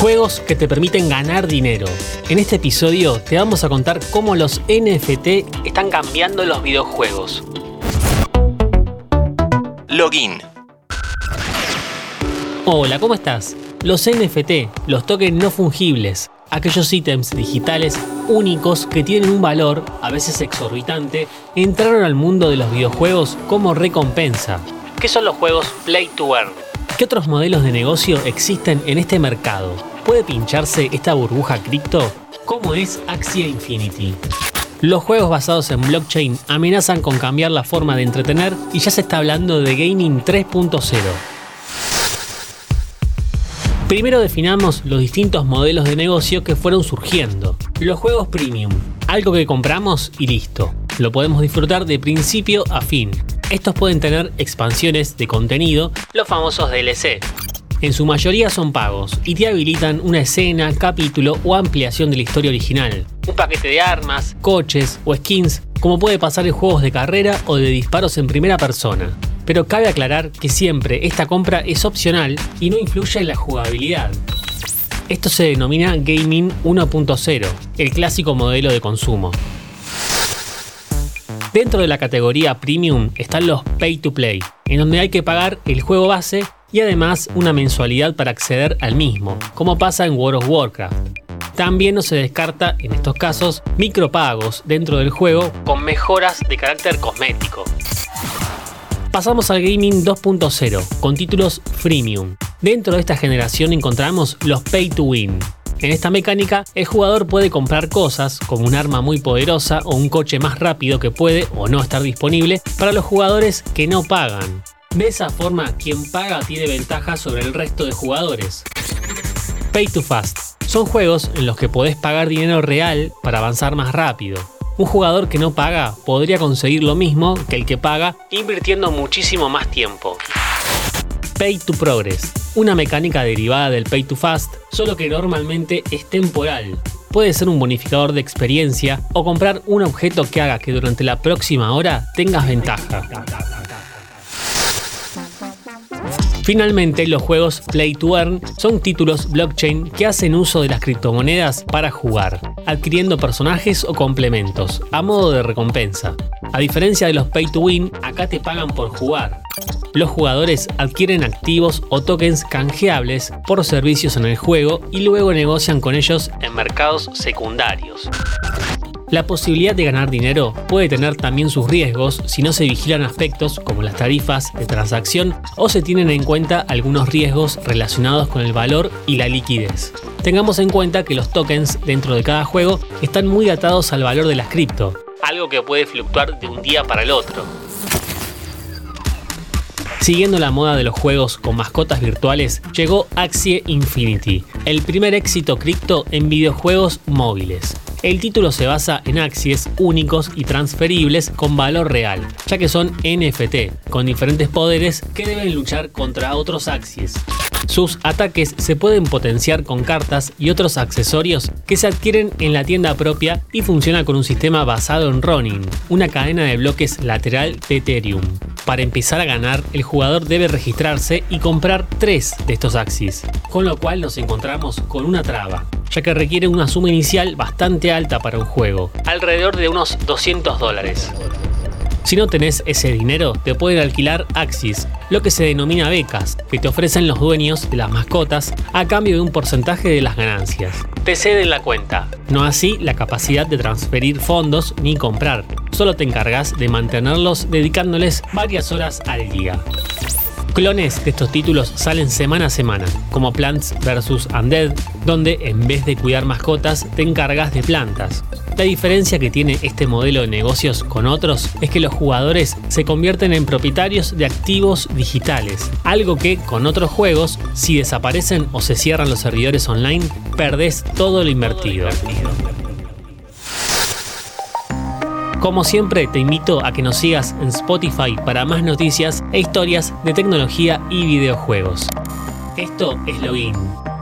Juegos que te permiten ganar dinero. En este episodio te vamos a contar cómo los NFT están cambiando los videojuegos. Login. Hola, ¿cómo estás? Los NFT, los tokens no fungibles, aquellos ítems digitales únicos que tienen un valor, a veces exorbitante, entraron al mundo de los videojuegos como recompensa. ¿Qué son los juegos Play to Earn? ¿Qué otros modelos de negocio existen en este mercado? ¿Puede pincharse esta burbuja cripto? ¿Cómo es Axia Infinity? Los juegos basados en blockchain amenazan con cambiar la forma de entretener y ya se está hablando de gaming 3.0. Primero definamos los distintos modelos de negocio que fueron surgiendo. Los juegos premium, algo que compramos y listo. Lo podemos disfrutar de principio a fin. Estos pueden tener expansiones de contenido, los famosos DLC. En su mayoría son pagos y te habilitan una escena, capítulo o ampliación de la historia original. Un paquete de armas, coches o skins, como puede pasar en juegos de carrera o de disparos en primera persona. Pero cabe aclarar que siempre esta compra es opcional y no influye en la jugabilidad. Esto se denomina Gaming 1.0, el clásico modelo de consumo. Dentro de la categoría Premium están los Pay to Play, en donde hay que pagar el juego base y además una mensualidad para acceder al mismo, como pasa en World of Warcraft. También no se descarta, en estos casos, micropagos dentro del juego con mejoras de carácter cosmético. Pasamos al gaming 2.0, con títulos freemium. Dentro de esta generación encontramos los pay to win, en esta mecánica, el jugador puede comprar cosas, como un arma muy poderosa o un coche más rápido que puede o no estar disponible, para los jugadores que no pagan. De esa forma, quien paga tiene ventaja sobre el resto de jugadores. Pay to Fast. Son juegos en los que podés pagar dinero real para avanzar más rápido. Un jugador que no paga podría conseguir lo mismo que el que paga invirtiendo muchísimo más tiempo. Pay to Progress, una mecánica derivada del Pay to Fast, solo que normalmente es temporal. Puede ser un bonificador de experiencia o comprar un objeto que haga que durante la próxima hora tengas ventaja. Finalmente, los juegos Play to Earn son títulos blockchain que hacen uso de las criptomonedas para jugar, adquiriendo personajes o complementos, a modo de recompensa. A diferencia de los Pay to Win, acá te pagan por jugar. Los jugadores adquieren activos o tokens canjeables por servicios en el juego y luego negocian con ellos en mercados secundarios. La posibilidad de ganar dinero puede tener también sus riesgos si no se vigilan aspectos como las tarifas de transacción o se tienen en cuenta algunos riesgos relacionados con el valor y la liquidez. Tengamos en cuenta que los tokens dentro de cada juego están muy atados al valor de las cripto, algo que puede fluctuar de un día para el otro. Siguiendo la moda de los juegos con mascotas virtuales, llegó Axie Infinity, el primer éxito cripto en videojuegos móviles. El título se basa en axies únicos y transferibles con valor real, ya que son NFT, con diferentes poderes que deben luchar contra otros axies. Sus ataques se pueden potenciar con cartas y otros accesorios que se adquieren en la tienda propia y funciona con un sistema basado en Ronin, una cadena de bloques lateral de Ethereum. Para empezar a ganar, el jugador debe registrarse y comprar tres de estos axis, con lo cual nos encontramos con una traba ya que requiere una suma inicial bastante alta para un juego, alrededor de unos 200 dólares. Si no tenés ese dinero, te pueden alquilar Axis, lo que se denomina becas, que te ofrecen los dueños de las mascotas a cambio de un porcentaje de las ganancias. Te ceden la cuenta, no así la capacidad de transferir fondos ni comprar. Solo te encargas de mantenerlos dedicándoles varias horas al día. Clones de estos títulos salen semana a semana, como Plants vs. Undead, donde en vez de cuidar mascotas te encargas de plantas. La diferencia que tiene este modelo de negocios con otros es que los jugadores se convierten en propietarios de activos digitales, algo que con otros juegos, si desaparecen o se cierran los servidores online, perdés todo lo invertido. Como siempre, te invito a que nos sigas en Spotify para más noticias e historias de tecnología y videojuegos. Esto es Login.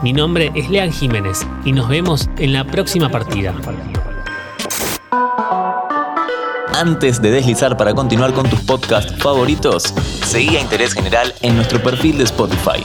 Mi nombre es Lean Jiménez y nos vemos en la próxima partida. Antes de deslizar para continuar con tus podcasts favoritos, seguí a Interés General en nuestro perfil de Spotify.